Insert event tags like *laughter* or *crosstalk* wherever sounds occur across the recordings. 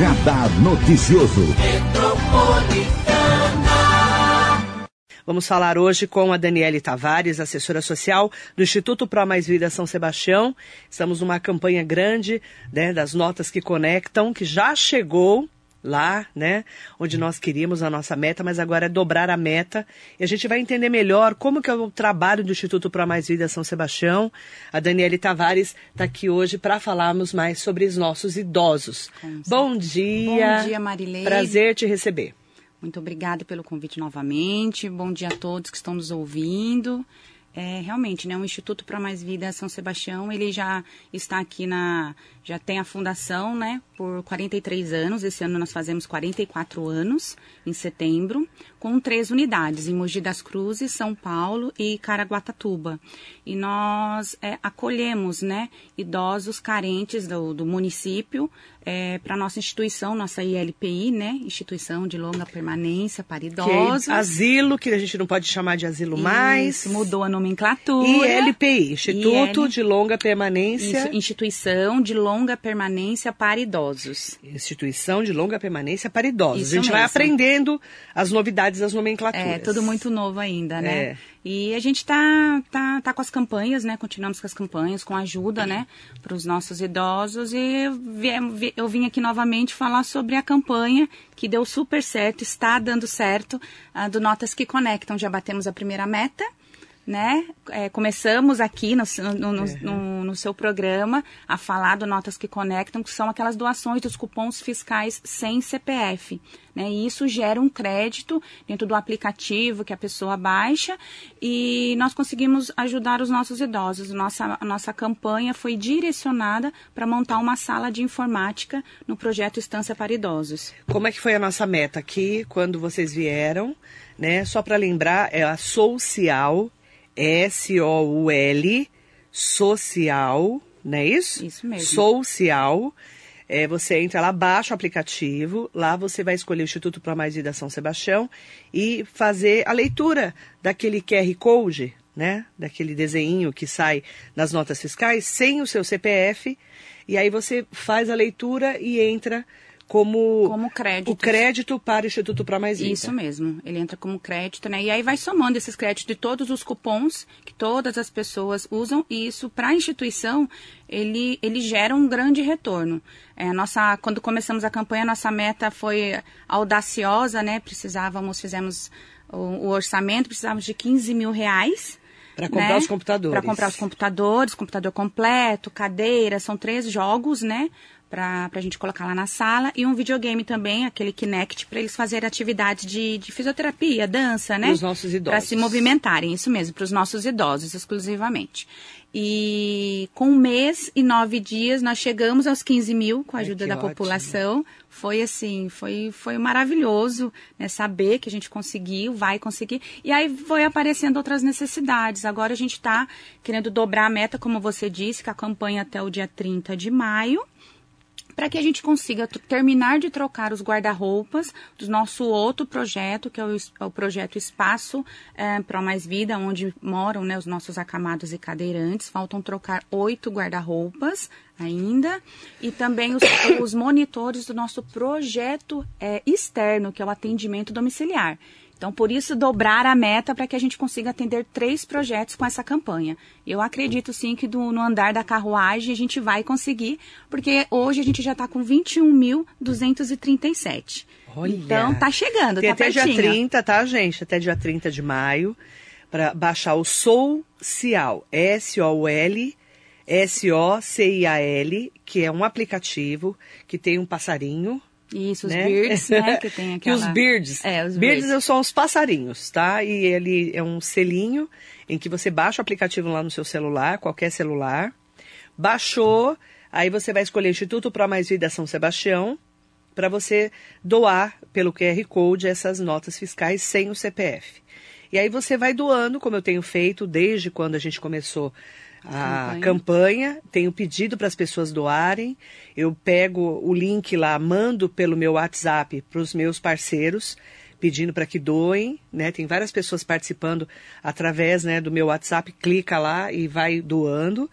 Radar Noticioso. Vamos falar hoje com a Daniele Tavares, assessora social do Instituto Pro Mais Vida São Sebastião. Estamos numa campanha grande né, das notas que conectam, que já chegou lá, né, onde nós queríamos a nossa meta, mas agora é dobrar a meta. E a gente vai entender melhor como que é o trabalho do Instituto Pro Mais Vida São Sebastião. A Daniele Tavares está aqui hoje para falarmos mais sobre os nossos idosos. Bom dia. Bom dia, Marilei. Prazer te receber. Muito obrigada pelo convite novamente. Bom dia a todos que estão nos ouvindo. É, realmente, né, o Instituto para Mais Vida São Sebastião, ele já está aqui na, já tem a fundação, né, por 43 anos. Esse ano nós fazemos 44 anos, em setembro, com três unidades, em Mogi das Cruzes, São Paulo e Caraguatatuba. E nós é, acolhemos, né, idosos carentes do, do município é, para nossa instituição, nossa ILPI, né, Instituição de Longa Permanência para Idosos. Que, asilo, que a gente não pode chamar de asilo Isso, mais. mudou a nomenclatura. ILPI, Instituto IL... de Longa Permanência. Isso, Instituição de Longa Permanência para Idosos. Instituição de Longa Permanência para Idosos. Isso a gente mesmo. vai aprendendo as novidades das nomenclaturas. É, tudo muito novo ainda, né? É. E a gente tá, tá, tá com as campanhas, né? Continuamos com as campanhas, com ajuda, né? Para os nossos idosos. E eu vim aqui novamente falar sobre a campanha que deu super certo, está dando certo, do Notas que Conectam. Já batemos a primeira meta né? É, começamos aqui no, no, no, no, no seu programa a falar do Notas que Conectam, que são aquelas doações dos cupons fiscais sem CPF. Né? E isso gera um crédito dentro do aplicativo que a pessoa baixa e nós conseguimos ajudar os nossos idosos. Nossa, a nossa campanha foi direcionada para montar uma sala de informática no projeto Estância para Idosos. Como é que foi a nossa meta aqui quando vocês vieram? Né? Só para lembrar, é a Social S-O-U-L, social, não é isso? Isso mesmo. Social. É, você entra lá, baixa o aplicativo, lá você vai escolher o Instituto Pro Mais Vida São Sebastião e fazer a leitura daquele QR Code, né? Daquele desenho que sai nas notas fiscais, sem o seu CPF. E aí você faz a leitura e entra como, como crédito. o crédito para o Instituto Pro Mais Vida. Isso mesmo, ele entra como crédito, né? E aí vai somando esses créditos de todos os cupons que todas as pessoas usam e isso para a instituição ele, ele gera um grande retorno. É, nossa, quando começamos a campanha, nossa meta foi audaciosa, né? Precisávamos, fizemos o, o orçamento, precisávamos de 15 mil reais. Para comprar né? os computadores. Para comprar os computadores, computador completo, cadeira, são três jogos, né? Para a gente colocar lá na sala e um videogame também, aquele Kinect, para eles fazerem atividades de, de fisioterapia, dança, né? Para os nossos idosos. Para se movimentarem, isso mesmo, para os nossos idosos exclusivamente. E com um mês e nove dias nós chegamos aos 15 mil com a ajuda da ótimo. população. Foi assim, foi, foi maravilhoso né, saber que a gente conseguiu, vai conseguir. E aí foi aparecendo outras necessidades. Agora a gente está querendo dobrar a meta, como você disse, com a campanha até o dia 30 de maio para que a gente consiga terminar de trocar os guarda-roupas do nosso outro projeto, que é o, é o projeto Espaço é, Pro Mais Vida, onde moram né, os nossos acamados e cadeirantes. Faltam trocar oito guarda-roupas ainda. E também os, os, monitores do nosso projeto é, externo, que é o atendimento domiciliar. Então, por isso, dobrar a meta para que a gente consiga atender três projetos com essa campanha. Eu acredito sim que do, no andar da carruagem a gente vai conseguir, porque hoje a gente já está com 21.237. Olha. Então, tá chegando, Tem tá até pertinho. dia 30, tá, gente? Até dia 30 de maio, para baixar o Social, S-O-L, S-O-C-I-A-L, que é um aplicativo que tem um passarinho, Isso, os né? birds, né? Que *laughs* tem que aquela... os birds, É, os birds birds. são os passarinhos, tá? E ele é um selinho em que você baixa o aplicativo lá no seu celular, qualquer celular. Baixou, aí você vai escolher Instituto Pro Mais Vida São Sebastião para você doar pelo QR Code essas notas fiscais sem o CPF. E aí você vai doando, como eu tenho feito desde quando a gente começou a Campanha. campanha, tenho pedido para as pessoas doarem. Eu pego o link lá, mando pelo meu WhatsApp para os meus parceiros, pedindo para que doem, né? Tem várias pessoas participando através né, do meu WhatsApp, clica lá e vai doando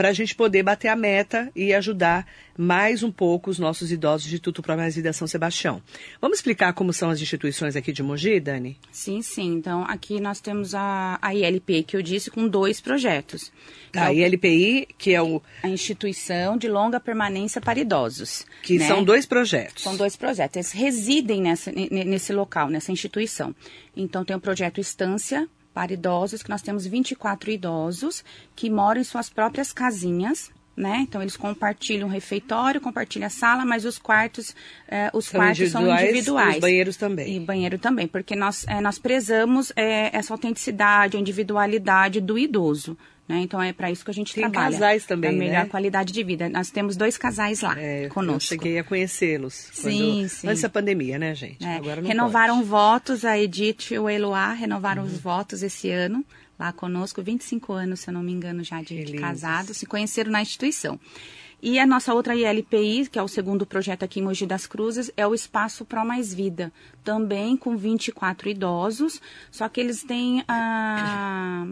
para a gente poder bater a meta e ajudar mais um pouco os nossos idosos do Instituto Pro Mais Vida São Sebastião. Vamos explicar como são as instituições aqui de Mogi, Dani? Sim, sim. Então, aqui nós temos a, a ILP, que eu disse, com dois projetos. A é ILPI, que é o... A Instituição de Longa Permanência para Idosos. Que né? são dois projetos. São dois projetos. Eles residem nessa, nesse local, nessa instituição. Então, tem o projeto Estância para idosos, que nós temos 24 idosos que moram em suas próprias casinhas, né? Então eles compartilham o refeitório, compartilham a sala, mas os quartos, eh, os são quartos individuais, são individuais. Os banheiros também. E banheiro também, porque nós, eh, nós prezamos eh, essa autenticidade, a individualidade do idoso. Né? Então é para isso que a gente Tem trabalha. casais também, pra melhor né? qualidade de vida. Nós temos dois casais lá é, conosco. Eu cheguei a conhecê-los. Sim, sim. Antes da pandemia, né, gente? É. renovaram pode. votos, a Edith e o Eloá renovaram uhum. os votos esse ano lá conosco, 25 anos, se eu não me engano, já de, de casados, se conheceram na instituição. E a nossa outra ILPI, que é o segundo projeto aqui em Mogi das Cruzes, é o Espaço Pro Mais Vida, também com 24 idosos, só que eles têm a...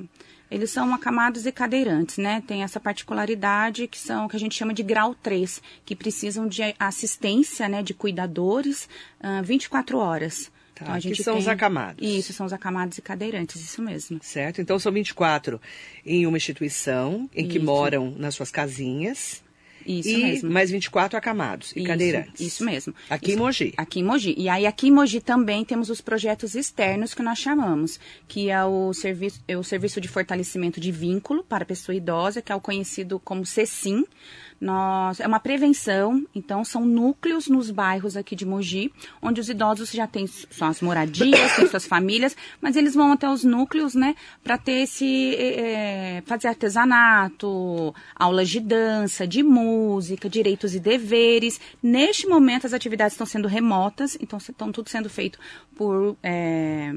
Eles são acamados e cadeirantes, né? Tem essa particularidade que são que a gente chama de grau 3, que precisam de assistência, né, de cuidadores uh, 24 horas. Tá, então, a gente que são tem... os acamados. Isso, são os acamados e cadeirantes, isso mesmo. Certo, então são 24 em uma instituição em que moram nas suas casinhas. Isso e mesmo. mais 24 acamados e isso, cadeirantes. Isso mesmo. Aqui isso, em Mogi. Aqui em Mogi. E aí aqui em Mogi também temos os projetos externos que nós chamamos, que é o serviço, é o serviço de fortalecimento de vínculo para a pessoa idosa, que é o conhecido como CECIM. Nós, é uma prevenção, então são núcleos nos bairros aqui de Mogi, onde os idosos já têm suas moradias, têm suas famílias, mas eles vão até os núcleos, né, para ter esse, é, fazer artesanato, aulas de dança, de música, direitos e deveres. Neste momento as atividades estão sendo remotas, então estão tudo sendo feito por... É,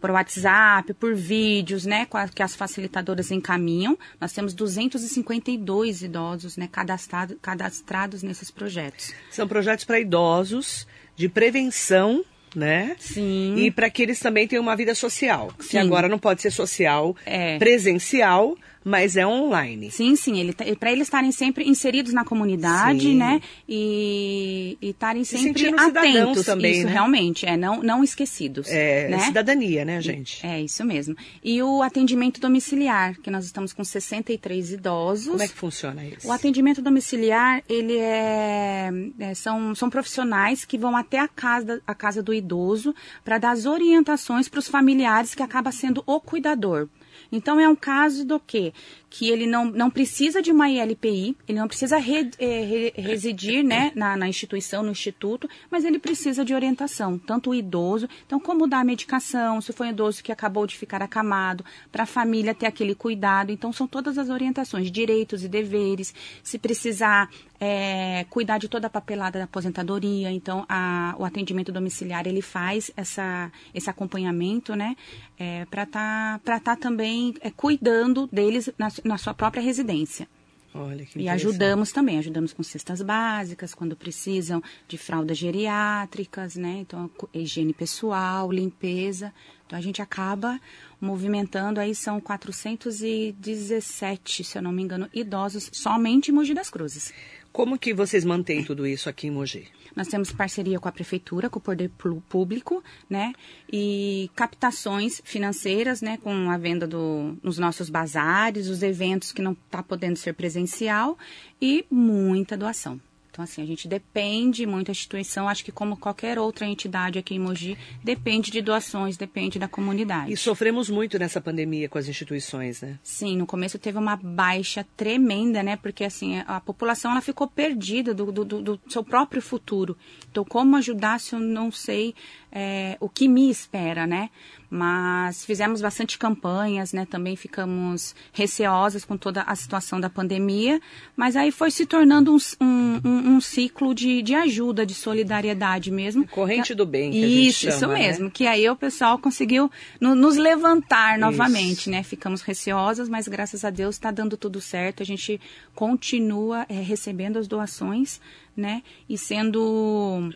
por WhatsApp, por vídeos, né, que as facilitadoras encaminham. Nós temos 252 idosos, né, cadastrado, cadastrados nesses projetos. São projetos para idosos de prevenção né? Sim. E para que eles também tenham uma vida social. Se agora não pode ser social, é. presencial, mas é online. Sim, sim. Ele, tá, para eles estarem sempre inseridos na comunidade, sim. né? E estarem sempre atentos. Também, isso, né? realmente. É, não, não esquecidos. É, né? cidadania, né, gente? É, isso mesmo. E o atendimento domiciliar, que nós estamos com 63 idosos. Como é que funciona isso? O atendimento domiciliar, ele é, é são, são profissionais que vão até a casa, a casa do idoso para dar as orientações para os familiares que acaba sendo o cuidador. Então, é um caso do quê? Que ele não, não precisa de uma ILPI, ele não precisa re, é, re, residir né, na, na instituição, no instituto, mas ele precisa de orientação, tanto o idoso, então como dar a medicação, se for um idoso que acabou de ficar acamado, para a família ter aquele cuidado. Então, são todas as orientações, direitos e deveres, se precisar é, cuidar de toda a papelada da aposentadoria, então a, o atendimento domiciliar ele faz essa, esse acompanhamento, né, é, para estar tá, tá também é, cuidando deles na, na sua própria residência. Olha, que e ajudamos também, ajudamos com cestas básicas, quando precisam de fraldas geriátricas, né? Então, higiene pessoal, limpeza. Então, a gente acaba movimentando, aí são 417, se eu não me engano, idosos somente em Mogi das Cruzes. Como que vocês mantêm tudo isso aqui em Mogi? Nós temos parceria com a prefeitura, com o poder público, né? E captações financeiras, né? Com a venda do, nos nossos bazares, os eventos que não está podendo ser presencial e muita doação. Então, assim, a gente depende muito, a instituição, acho que como qualquer outra entidade aqui em Mogi, depende de doações, depende da comunidade. E sofremos muito nessa pandemia com as instituições, né? Sim, no começo teve uma baixa tremenda, né? Porque, assim, a população, ela ficou perdida do, do, do seu próprio futuro. Então, como ajudar se eu não sei é, o que me espera, né? Mas fizemos bastante campanhas, né? Também ficamos receosas com toda a situação da pandemia, mas aí foi se tornando um, um, um ciclo de, de ajuda, de solidariedade mesmo. Corrente do bem, que Isso, chama, isso né? mesmo. Né? Que aí o pessoal conseguiu no, nos levantar isso. novamente, né? Ficamos receosas, mas graças a Deus está dando tudo certo. A gente continua é, recebendo as doações, né? E sendo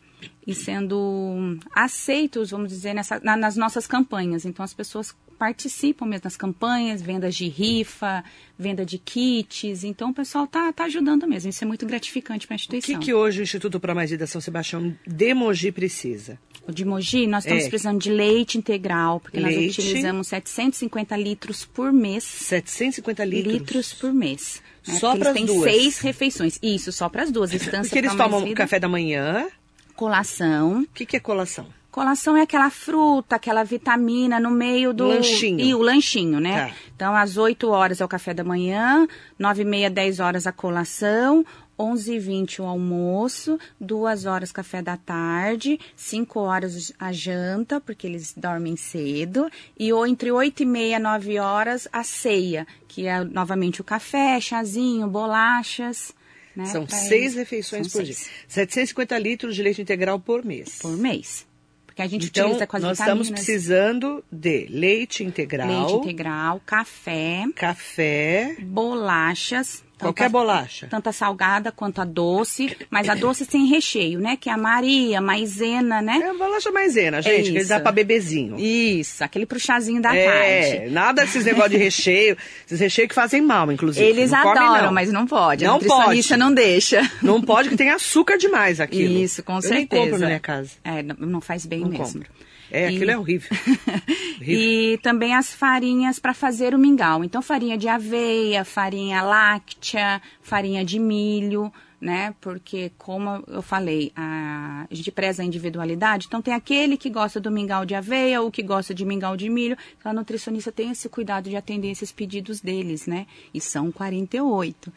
e sendo aceitos, vamos dizer, nessa, na, nas nossas campanhas. Então as pessoas participam mesmo das campanhas, vendas de rifa, venda de kits. Então o pessoal tá, tá ajudando mesmo. Isso é muito gratificante para a O instituição. que, que hoje o Instituto Pro Mais Vida São Sebastião de Mogi precisa? O de Mogi, nós estamos É. precisando de leite integral, porque nós Leite. utilizamos 750 litros por mês. 750 litros. Litros por mês. né? Só eles têm duas? seis refeições. Isso, só para as duas. Porque eles tomam Vida, café da manhã. Colação. O que, que é colação? Colação é aquela fruta, aquela vitamina no meio do... Lanchinho. E o lanchinho, né? Tá. Então, às 8 horas é o café da manhã, 9 e meia, 10 horas a colação, 11 e 20 o almoço, 2 horas café da tarde, 5 horas a janta, porque eles dormem cedo, e ou entre 8 e meia, 9 horas a ceia, que é novamente o café, chazinho, bolachas, né? São seis refeições São por dia. seis. 750 litros de leite integral por mês. Por mês. Porque a gente Então, utiliza com as nós vitaminas. estamos precisando de leite integral, Leite integral, café, café, bolachas. Qualquer bolacha. Tanto a salgada quanto a doce, mas a doce sem recheio, né? Que é a Maria, maisena, né? É bolacha maisena, gente, que isso. dá pra bebezinho. Isso, aquele pro chazinho da É, tarde. nada desses negócios de *laughs* recheio. Esses recheios que fazem mal, inclusive. Eles não come, adoram, não. mas não pode. Não a nutricionista pode. não deixa. Não pode, que tem açúcar demais aquilo. Isso, com Eu certeza. nem compro na minha casa. É, não, não faz bem Não mesmo. compro. É, E- aquilo é horrível. *laughs* horrível. E também as farinhas para fazer o mingau. Então, farinha de aveia, farinha láctea, farinha de milho, né? Porque, como eu falei, a, a gente preza a individualidade. Então, tem aquele que gosta do mingau de aveia, o que gosta de mingau de milho. Então, a nutricionista tem esse cuidado de atender esses pedidos deles, né? E são 48.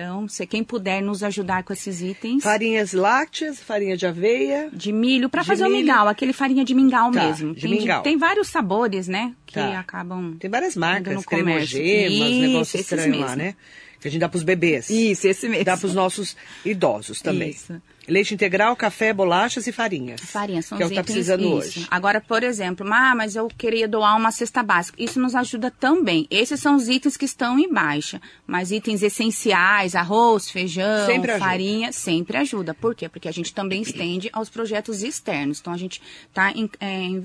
Então, se quem puder nos ajudar com esses itens Farinhas lácteas, farinha de aveia. de milho para De fazer o milho. mingau, aquele farinha de mingau Tá, mesmo. de tem, mingau. tem vários sabores, né? Que Tá. acabam. Tem várias marcas, no comércio. cremogemas, Isso, negócios estranhos lá, né? Que a gente dá pros bebês. Isso, esse mesmo. Dá pros nossos idosos também. Isso. Leite integral, café, bolachas e farinhas. Farinha, são Que é o os que tá itens, precisando isso. hoje. Agora, por exemplo, ah, mas eu queria doar uma cesta básica. Isso nos ajuda também. Esses são os itens que estão em baixa. Mas itens essenciais, arroz, feijão, Sempre farinha, sempre ajuda. Por quê? Porque a gente também estende aos projetos externos. Então, a gente está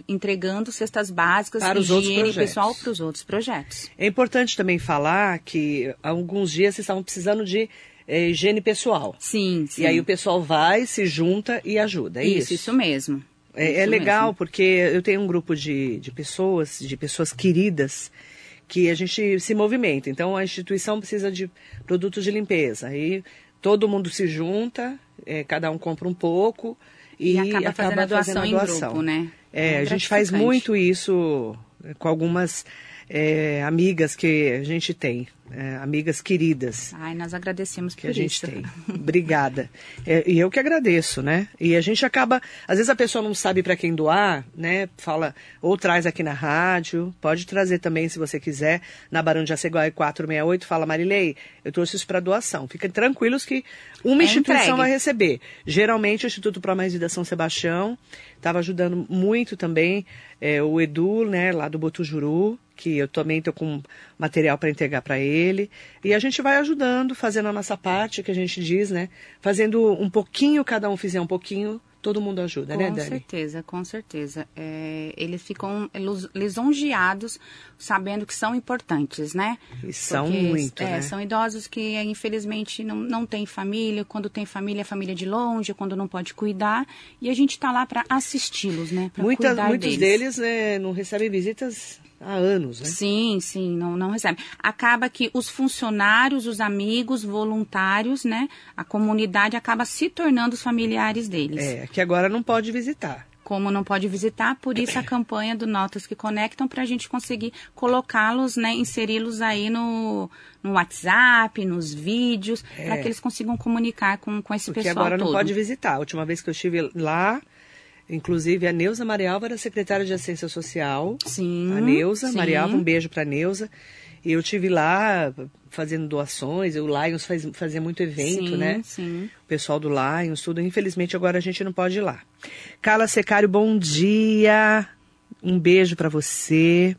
entregando cestas básicas, Para os outros higiene projetos. pessoal para os outros projetos. É importante também falar que há alguns dias vocês estavam precisando de eh, higiene pessoal. Sim, sim. E aí o pessoal vai, se junta e ajuda. É isso, isso. isso mesmo. É, Isso é legal mesmo. porque eu tenho um grupo de, de pessoas, de pessoas queridas, que a gente se movimenta. Então a instituição precisa de produtos de limpeza. Aí todo mundo se junta, é, cada um compra um pouco e, E acaba fazendo a doação em grupo, né? É, É a gente faz muito isso é, com algumas é, amigas que a gente tem, é, amigas queridas Ai, nós agradecemos que a gente isso. tem. Obrigada. É, e eu que agradeço, né? E a gente acaba, às vezes a pessoa não sabe para quem doar, né? Fala, ou traz aqui na rádio, pode trazer também se você quiser, na Barão de Aceguai 468, fala, Marilei, eu trouxe isso para doação. Fiquem tranquilos que uma É instituição entregue. vai receber. Geralmente o Instituto Pro Mais Vida São Sebastião estava ajudando muito também é, o Edu, né, lá do Botujuru, que eu também estou com material para entregar para ele. E a gente vai ajudando, fazendo a nossa parte, que a gente diz, né? Fazendo um pouquinho, cada um fizer um pouquinho, todo mundo ajuda, né, Com Dani? certeza, com certeza. É, eles ficam lis- lisonjeados sabendo que são importantes, né? E são muito, é, né? São idosos que, infelizmente, não, não têm família. Quando tem família, é família de longe, quando não pode cuidar. E a gente está lá para assisti-los, né? Para Muitas, muitos deles né, não recebem visitas há anos, né? Sim, sim, não, não recebe. Acaba que os funcionários, os amigos, voluntários, né? A comunidade acaba se tornando os familiares deles. É, que agora não pode visitar. Como não pode visitar, por isso a campanha do Notas que Conectam para a gente conseguir colocá-los, né? Inseri-los aí no, no WhatsApp, nos vídeos, para que eles consigam comunicar com, com esse É. Porque pessoal agora não todo. pode visitar. A última vez que eu estive lá, inclusive a Neuza Marialva era secretária de Assistência Social. Sim, A Neuza, sim. Marialva, um beijo para Neuza. E eu tive lá fazendo doações, o Lions faz, fazia muito evento, sim, né? Sim. O pessoal do Lions, tudo. Infelizmente agora a gente não pode ir lá. Carla Secário, bom dia. Um beijo para você.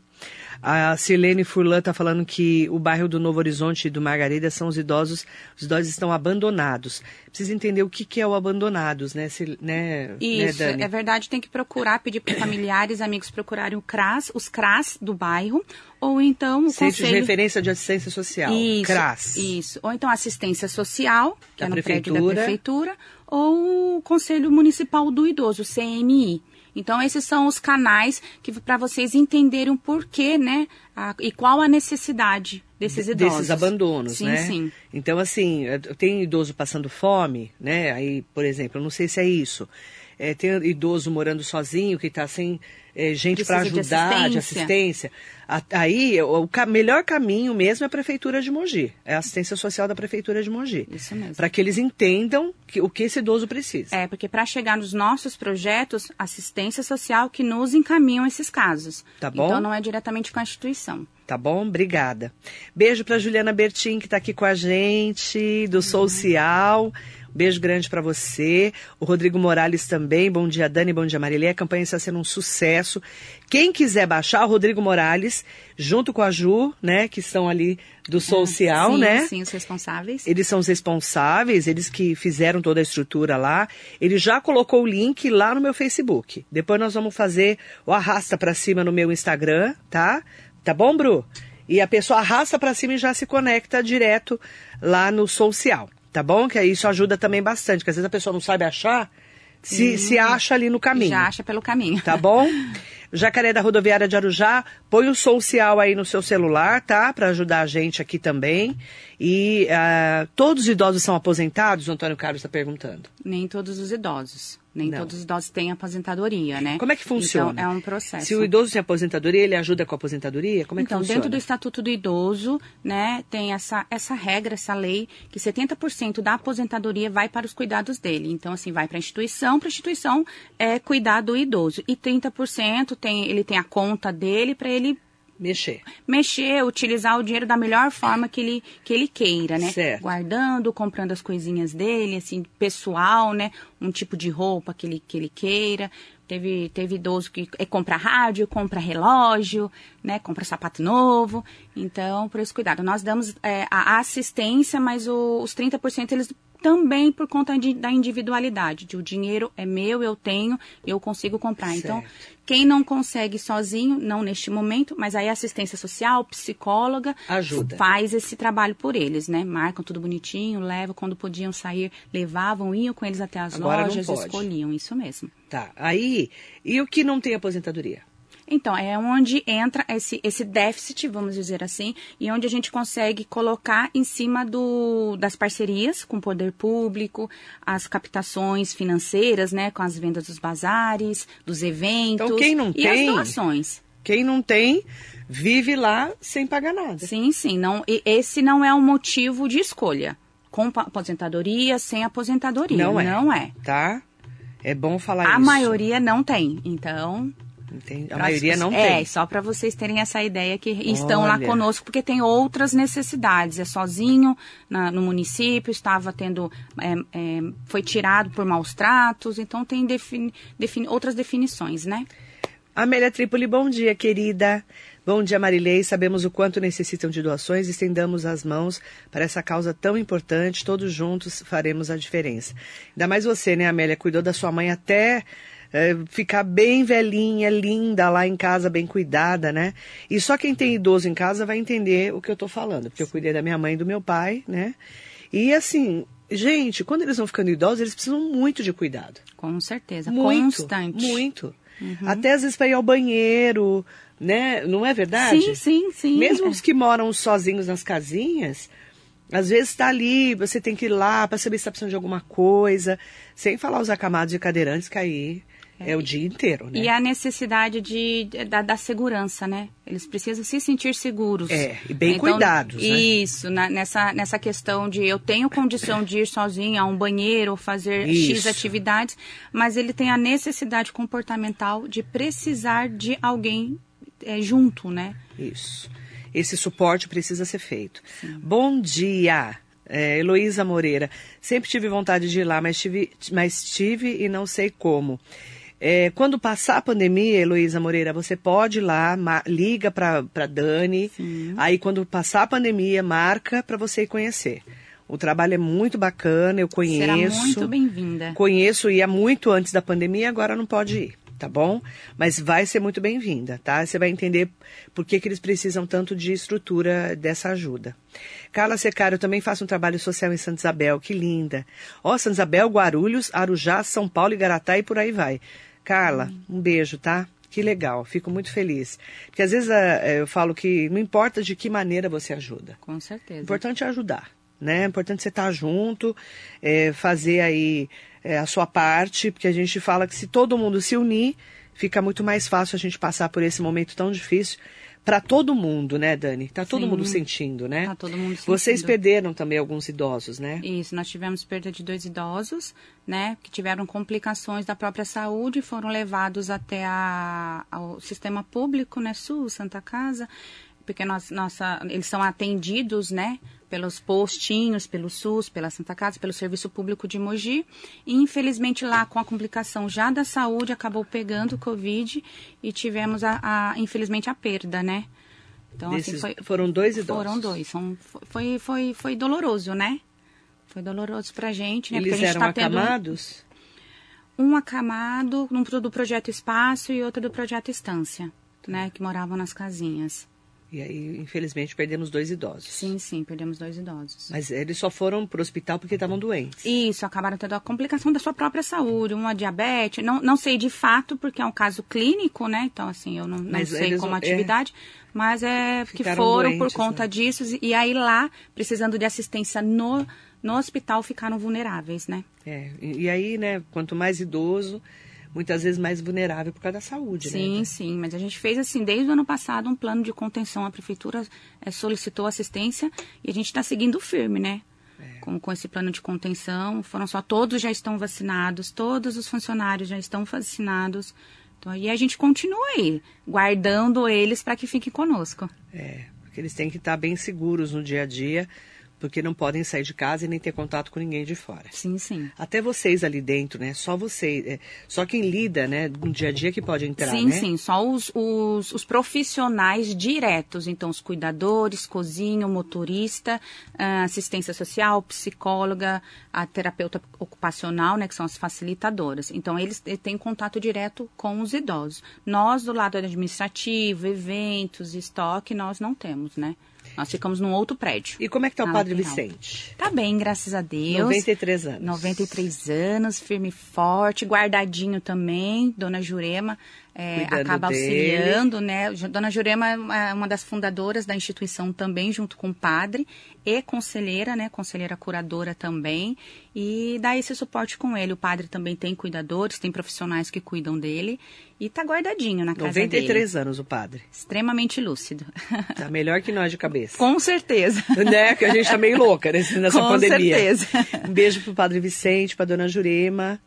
A Silene Furlan está falando que o bairro do Novo Horizonte e do Margarida são os idosos, os idosos estão abandonados. Precisa entender o que, que é o abandonados, né, né, né Isso, né, é verdade, tem que procurar, pedir para familiares, amigos procurarem o CRAS, os CRAS do bairro, ou então o Centro Conselho... de Referência de Assistência Social, isso, CRAS. Isso, ou então assistência social, que Da é no prédio prefeitura. da prefeitura, ou o Conselho Municipal do Idoso, CMI. Então, esses são os canais que para vocês entenderem o porquê, né? a- e qual a necessidade desses de- idosos. Desses abandonos, sim, né? Sim, Então, assim, tem idoso passando fome, né? Aí, por exemplo, eu não sei se é isso. Eh, tem idoso morando sozinho, que está sem eh, gente para Precisa de ajudar, de assistência. assistência. A- Aí, o, o ca- melhor caminho mesmo é a Prefeitura de Mogi. É a assistência social da Prefeitura de Mogi. Isso mesmo. Para que eles entendam que- o que esse idoso precisa. É, porque para chegar nos nossos projetos, assistência social que nos encaminham esses casos. Tá bom. Então, não é diretamente com a instituição. Tá bom? Obrigada. Beijo para Juliana Bertin, que está aqui com a gente, do Social. Beijo grande para você. O Rodrigo Morales também. Bom dia, Dani. Bom dia, Marilê. A campanha está sendo um sucesso. Quem quiser baixar, o Rodrigo Morales, junto com a Ju, né, que estão ali do Social, sim, né? Sim, os responsáveis. Eles são os responsáveis, eles que fizeram toda a estrutura lá. Ele já colocou o link lá no meu Facebook. Depois nós vamos fazer o arrasta pra cima no meu Instagram, tá? Tá bom, Bru? E a pessoa arrasta pra cima e já se conecta direto lá no social, tá bom? Que aí isso ajuda também bastante, porque às vezes a pessoa não sabe achar, se, se acha ali no caminho. Já acha pelo caminho. Tá bom? Jacaré da Rodoviária de Arujá, põe o social aí no seu celular, tá? Para ajudar a gente aqui também. E ah, todos os idosos são aposentados? O Antônio Carlos está perguntando. Nem todos os idosos. Nem Não. todos os idosos têm aposentadoria, né? Como é que funciona? Então, é um processo. Se o idoso tem aposentadoria, ele ajuda com a aposentadoria? Como é que então, funciona? dentro do Estatuto do Idoso, né, tem essa, essa regra, essa lei, que 70% da aposentadoria vai para os cuidados dele. Então, assim, vai para a instituição, para a instituição é cuidar do idoso. E 30% tem, ele tem a conta dele para ele Mexer. mexer, utilizar o dinheiro da melhor forma que ele, que ele queira, né? Certo. Guardando, comprando as coisinhas dele, assim, pessoal, né? Um tipo de roupa que ele, que ele queira. Teve, teve idoso que eh, compra rádio, compra relógio, né? Compra sapato novo. Então, por esse cuidado. Nós damos eh, a assistência, mas o- os 30% eles também por conta de- da individualidade. De o dinheiro é meu, eu tenho, eu consigo comprar. Então, Certo. quem não consegue sozinho, não neste momento, mas aí a assistência social, psicóloga, Ajuda. faz esse trabalho por eles, né? Marcam tudo bonitinho, levam, quando podiam sair, levavam, iam com eles até as Agora lojas, escolhiam, isso mesmo. Tá. Aí, e o que não tem aposentadoria? Então, é onde entra esse, esse déficit, vamos dizer assim, e onde a gente consegue colocar em cima do, das parcerias com o poder público, as captações financeiras, né, com as vendas dos bazares, dos eventos Então, quem não e tem- as doações. Quem não tem, vive lá sem pagar nada. Sim, sim. Não, e esse não é um motivo de escolha. Com aposentadoria, sem aposentadoria. Não é. Não é. Tá? É bom falar A isso. maioria não tem. Então. Entende? A pra- maioria não é, tem. só para vocês terem essa ideia que estão lá conosco, porque tem outras necessidades. É sozinho na- no município, estava tendo. é, é, foi tirado por maus tratos, então tem defini- defini- outras definições, né? Amélia Trípoli, bom dia, querida. Bom dia, Marilei. Sabemos o quanto necessitam de doações. Estendamos as mãos para essa causa tão importante. Todos juntos faremos a diferença. Ainda mais você, né, Amélia? Cuidou da sua mãe até eh, ficar bem velhinha, linda lá em casa, bem cuidada, né? E só quem tem idoso em casa vai entender o que eu tô falando. Porque eu cuidei da minha mãe e do meu pai, né? E assim, gente, quando eles vão ficando idosos, eles precisam muito de cuidado. Com certeza. Muito, Constante. Muito. Até às vezes para ir ao banheiro, né? Não é verdade? Sim, sim, sim. Mesmo É. os que moram sozinhos nas casinhas, às vezes está ali, você tem que ir lá para saber se está precisando de alguma coisa, sem falar os acamados e cadeirantes que aí é, o dia inteiro, né? E a necessidade de, da, da segurança, né? Eles precisam se sentir seguros. É, e bem cuidados, né? Isso, na- nessa, nessa questão de eu tenho condição de ir sozinho a um banheiro ou fazer X Isso. atividades, mas ele tem a necessidade comportamental de precisar de alguém é, junto, né? Isso. Esse suporte precisa ser feito. Bom dia, é, Heloísa Moreira. Sempre tive vontade de ir lá, mas tive, mas tive e não sei como. É, quando passar a pandemia, Heloísa Moreira, você pode ir lá, liga para Dani. Aí, quando passar a pandemia, marca para você ir conhecer. O trabalho é muito bacana, eu conheço. Será muito bem-vinda. Conheço, ia muito antes da pandemia, agora não pode ir, tá bom? Mas vai ser muito bem-vinda, tá? Você vai entender por que, que eles precisam tanto de estrutura dessa ajuda. Carla Secário, eu também faço um trabalho social em Santa Isabel, que linda. Ó, Santa Isabel, Guarulhos, Arujá, São Paulo, Igaratá e por aí vai. Carla, um beijo, tá? Que legal, fico muito feliz. Porque às vezes eh, eu falo que não importa de que maneira você ajuda. Com certeza. O importante é ajudar, né? O importante é você estar junto, é, fazer aí é, a sua parte, porque a gente fala que se todo mundo se unir, fica muito mais fácil a gente passar por esse momento tão difícil para todo mundo, né, Dani? Tá todo Sim. mundo sentindo, né? Tá todo mundo Vocês sentindo. perderam também alguns idosos, né? Isso, nós tivemos perda de dois idosos, né, que tiveram complicações da própria saúde, foram levados até a- ao sistema público, né, SUS, Santa Casa, porque nós, nossa, eles são atendidos, né, pelos postinhos, pelo SUS, pela Santa Casa, pelo Serviço Público de Mogi, e infelizmente lá com a complicação já da saúde, acabou pegando o Covid e tivemos, a, a- infelizmente, a perda, né. Então, Desses- assim, foi, foram dois idosos. foram dois. São, foi, foi, foi doloroso, né? Foi doloroso pra gente, né? Eles Porque a gente eram tá tendo acamados? um acamado um do projeto Espaço e outro do projeto Estância, né? Que moravam nas casinhas. E aí, infelizmente, perdemos dois idosos. Sim, sim, perdemos dois idosos. Mas eles só foram pro hospital porque estavam doentes. Isso, acabaram tendo a complicação da sua própria saúde, uma diabetes. Não, não sei de fato, porque é um caso clínico, né? Então, assim, eu não, não sei como é. atividade. Mas é que foram doentes, por conta né? disso. E aí lá, precisando de assistência no, no hospital, ficaram vulneráveis, né? É, e, e aí, né, quanto mais idoso, muitas vezes mais vulnerável por causa da saúde, Sim, né? sim, mas a gente fez assim, desde o ano passado, um plano de contenção. A prefeitura eh, solicitou assistência e a gente está seguindo firme, né? É. Com, com esse plano de contenção. Foram só, todos já estão vacinados, todos os funcionários já estão vacinados. Então aí a gente continua aí, guardando eles para que fiquem conosco. É, porque eles têm que estar bem seguros no dia a dia, porque não podem sair de casa e nem ter contato com ninguém de fora. Sim, sim. Até vocês ali dentro, né? Só vocês, é, só quem lida, né, no dia a dia que pode entrar, sim, né? sim, só os, os, os profissionais diretos, então os cuidadores, cozinha, o motorista, a assistência social, psicóloga, a terapeuta ocupacional, né, que são as facilitadoras. Então eles eh, têm contato direto com os idosos. Nós do lado administrativo, eventos, estoque, nós não temos, né? Nós ficamos num outro prédio. E como é que tá o Padre lateral. Vicente? Tá bem, graças a Deus. 93 anos. 93 anos, firme e forte, guardadinho também. Dona Jurema é, acaba dele. auxiliando, né? Dona Jurema é uma das fundadoras da instituição também, junto com o padre, e conselheira, né? Conselheira curadora também. E dá esse suporte com ele. O padre também tem cuidadores, tem profissionais que cuidam dele. E tá guardadinho na casa 93 dele. anos o padre. Extremamente lúcido. Tá melhor que nós de cabeça. com certeza. né? Que a gente tá meio louca nessa Com pandemia. certeza. Um beijo pro Padre Vicente, pra Dona Jurema,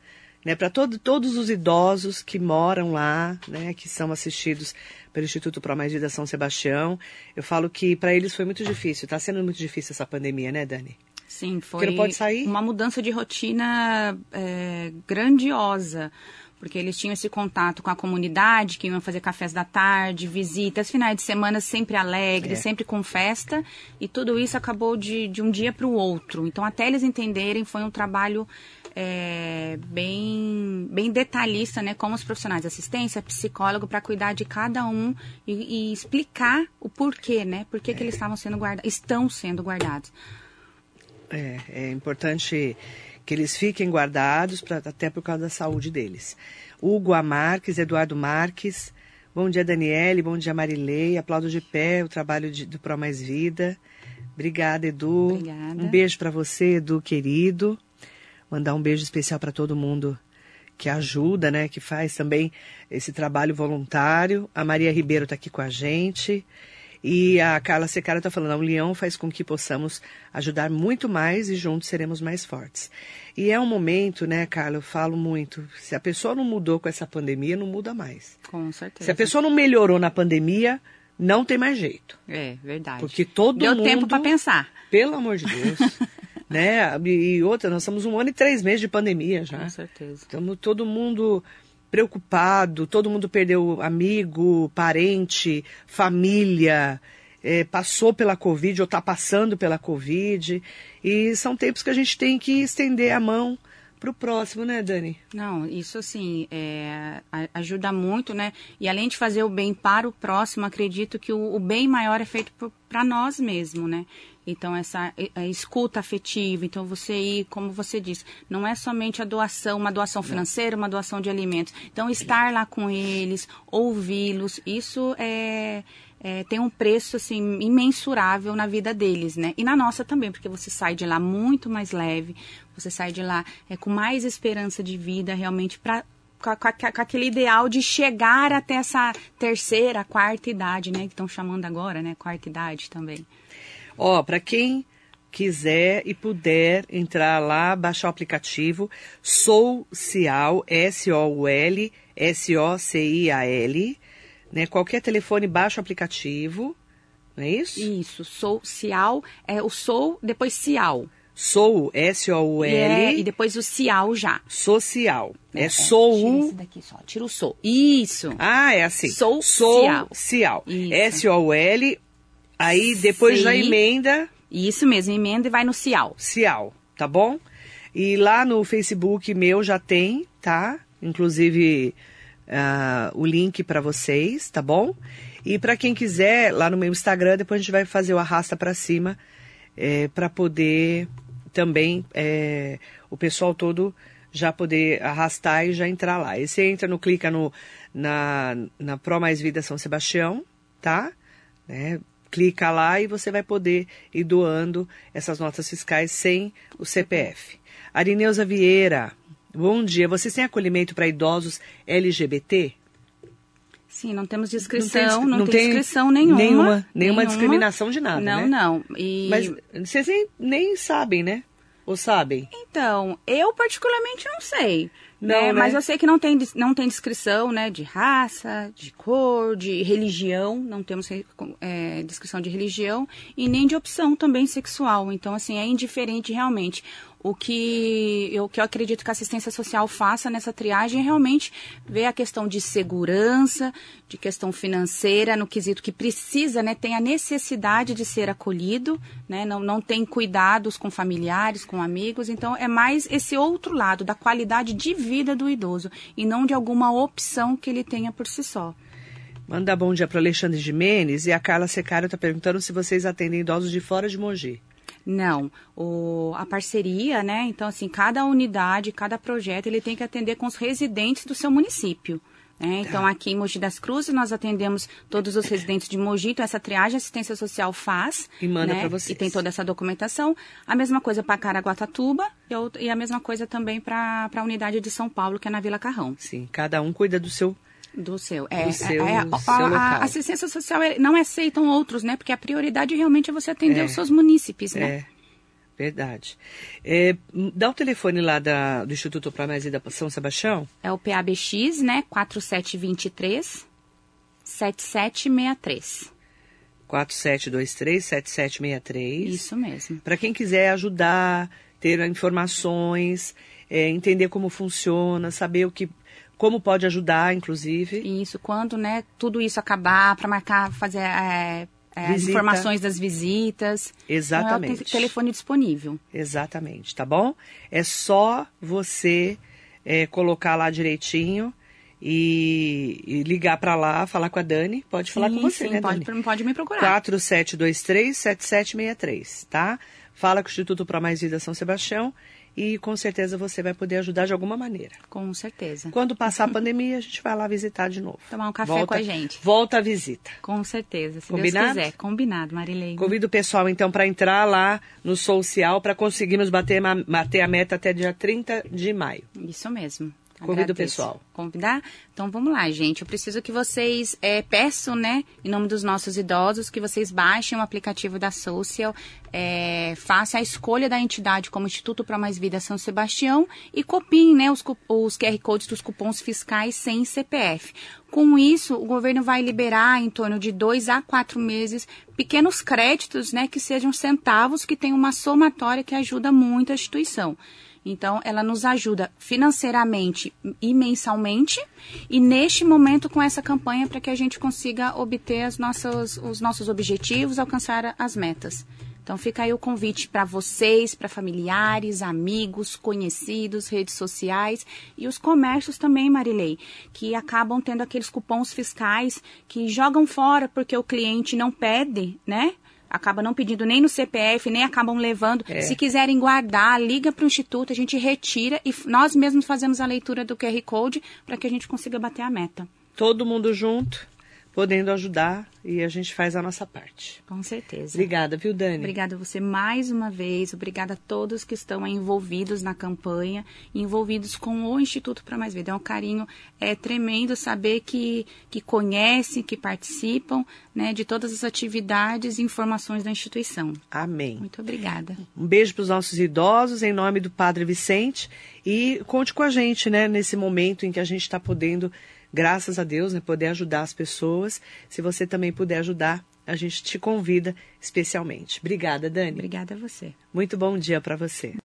né? Para todo, todos os idosos que moram lá, né? Que são assistidos pelo Instituto Pro Mais Vida São Sebastião. Eu falo que para eles foi muito difícil. Tá sendo muito difícil essa pandemia, né, Dani? Sim, Porque foi não pode sair? uma mudança de rotina é, grandiosa. Porque eles tinham esse contato com a comunidade, que iam fazer cafés da tarde, visitas, finais de semana sempre alegres, É. sempre com festa. E tudo isso acabou de, de um dia para o outro. Então, até eles entenderem, foi um trabalho é, bem, bem detalhista, né? Com os profissionais de assistência, psicólogo, para cuidar de cada um e, e explicar o porquê, né? Por que, que eles estavam sendo guardados, estão sendo guardados. É, é importante que eles fiquem guardados, pra, até por causa da saúde deles. Hugo A. Marques, Eduardo Marques, bom dia Daniele, bom dia Marilei, aplaudo de pé o trabalho de- do Pro Mais Vida. Obrigada, Edu. Obrigada. Um beijo para você, Edu, querido. Mandar um beijo especial para todo mundo que ajuda, né, que faz também esse trabalho voluntário. A Maria Ribeiro está aqui com a gente. E a Carla Secara está falando, a união faz com que possamos ajudar muito mais e juntos seremos mais fortes. E é um momento, né, Carla, eu falo muito, se a pessoa não mudou com essa pandemia, não muda mais. Com certeza. Se a pessoa não melhorou na pandemia, não tem mais jeito. É, verdade. Porque todo Deu mundo... tempo para pensar. Pelo amor de Deus. *laughs* né? E outra, nós estamos um ano e três meses de pandemia já. Com certeza. Estamos todo mundo preocupado, todo mundo perdeu amigo, parente, família, é, passou pela Covid ou está passando pela Covid. E são tempos que a gente tem que estender a mão para o próximo, né, Dani? Não, isso assim é, ajuda muito, né? E além de fazer o bem para o próximo, acredito que o, o bem maior é feito para nós mesmos, né? Então, essa a escuta afetiva, então você ir, como você disse, não é somente a doação, uma doação financeira, uma doação de alimentos. Então, estar lá com eles, ouvi-los, isso é, é, tem um preço assim imensurável na vida deles, né? E na nossa também, porque você sai de lá muito mais leve, você sai de lá é, com mais esperança de vida, realmente para com, aquele ideal de chegar até essa terceira, quarta idade, né? Que estão chamando agora, né? Quarta idade também. Ó, para quem quiser e puder entrar lá, baixar o aplicativo Social, S-O-U-L, S-O-C-I-A-L, né? Qualquer telefone baixa o aplicativo, não é isso? Isso, Social, é o Sou, depois Cial. Sou, S-O-U-L. É, e depois o Cial já. Social. É, é sou. Tira esse daqui só, tira o Sou. Isso. Ah, é assim. Sou, sou. Cial. S-O-U-L, Aí depois Sim. já emenda. Isso mesmo, emenda e vai no Cial. Cial, tá bom? E lá no Facebook meu já tem, tá? Inclusive uh, o link para vocês, tá bom? E para quem quiser, lá no meu Instagram, depois a gente vai fazer o arrasta para cima é, para poder também é, o pessoal todo já poder arrastar e já entrar lá. E você entra no, clica no, na, na Pro Mais Vida São Sebastião, tá? Né? Clica lá e você vai poder ir doando essas notas fiscais sem o CPF. Arineuza Vieira, bom dia. Vocês têm acolhimento para idosos LGBT? Sim, não temos descrição, não tem, não tem descrição nenhuma, nenhuma. Nenhuma, discriminação de nada, Não, né? não. E... Mas vocês nem, nem sabem, né? Ou sabem? Então, eu particularmente não sei. Não, né? né? Mas eu sei que não tem, não tem descrição né, de raça, de cor, de religião, não temos é, descrição de religião e nem de opção também sexual. Então, assim, é indiferente realmente. O que eu, que eu acredito que a assistência social faça nessa triagem é realmente ver a questão de segurança, de questão financeira, no quesito que precisa, né, tem a necessidade de ser acolhido, né, não, não tem cuidados com familiares, com amigos, então é mais esse outro lado da qualidade de vida do idoso e não de alguma opção que ele tenha por si só. Manda bom dia para Alexandre Jimenez e a Carla Secário está perguntando se vocês atendem idosos de fora de Mogi. Não, o, a parceria, né? Então, assim, cada unidade, cada projeto, ele tem que atender com os residentes do seu município. Né? Então, aqui em Mogi das Cruzes, nós atendemos todos os residentes de Mogi, então essa triagem assistência social faz. E manda né? para vocês. E tem toda essa documentação. A mesma coisa para Caraguatatuba e, e a mesma coisa também para a unidade de São Paulo, que é na Vila Carrão. Sim, cada um cuida do seu do seu. É, do seu, é, a, seu a, a, assistência social é, não aceitam outros, né? Porque a prioridade realmente é você atender é, os seus munícipes, né? É, verdade. É, dá o telefone lá da, do Instituto para Mais da São Sebastião. É o PABX, né? 4723 7763. 4723 7763. Isso mesmo. Para quem quiser ajudar, ter informações, é, entender como funciona, saber o que como pode ajudar, inclusive. Isso, quando né, tudo isso acabar, para marcar, fazer é, é, as informações das visitas. Exatamente. Então, telefone disponível. Exatamente, tá bom? É só você é, colocar lá direitinho e, e ligar para lá, falar com a Dani. Pode falar sim, com você, sim, né, pode, Dani? Pode me procurar. 4723-7763, tá? Fala com o Instituto Pro Mais Vida São Sebastião e com certeza você vai poder ajudar de alguma maneira. Com certeza. Quando passar a pandemia, a gente vai lá visitar de novo. Tomar um café volta, com a gente. Volta a visita. Com certeza, se Combinado? Deus quiser. Combinado, Marilei. Convido o pessoal, então, para entrar lá no Social para conseguirmos bater, bater a meta até dia 30 de maio. Isso mesmo. Convido o pessoal. Convidar? Então vamos lá, gente. Eu preciso que vocês é, peçam, né, em nome dos nossos idosos, que vocês baixem o aplicativo da Social, é, façam a escolha da entidade como Instituto para Mais Vida São Sebastião e copiem, né, os, os QR Codes dos cupons fiscais sem CPF. Com isso, o governo vai liberar em torno de dois a quatro meses pequenos créditos, né, que sejam centavos, que tenham uma somatória que ajuda muito a instituição. Então, ela nos ajuda financeiramente e mensalmente, e neste momento com essa campanha para que a gente consiga obter as nossas, os nossos objetivos, alcançar as metas. Então fica aí o convite para vocês, para familiares, amigos, conhecidos, redes sociais e os comércios também, Marilei, que acabam tendo aqueles cupons fiscais que jogam fora porque o cliente não pede, né? Acaba não pedindo nem no CPF, nem acabam levando. É. Se quiserem guardar, liga para o Instituto, a gente retira e nós mesmos fazemos a leitura do QR Code para que a gente consiga bater a meta. Todo mundo junto, podendo ajudar e a gente faz a nossa parte. Com certeza. Obrigada, viu, Dani? Obrigada a você mais uma vez. Obrigada a todos que estão envolvidos na campanha, envolvidos com o Instituto para Mais Vida. É um carinho é tremendo saber que, que conhecem, que participam né, de todas as atividades e informações da instituição. Amém. Muito obrigada. Um beijo para os nossos idosos, em nome do Padre Vicente. E conte com a gente, né, nesse momento em que a gente está podendo graças a Deus, né, poder ajudar as pessoas. Se você também puder ajudar, a gente te convida especialmente. Obrigada, Dani. Obrigada a você. Muito bom dia para você.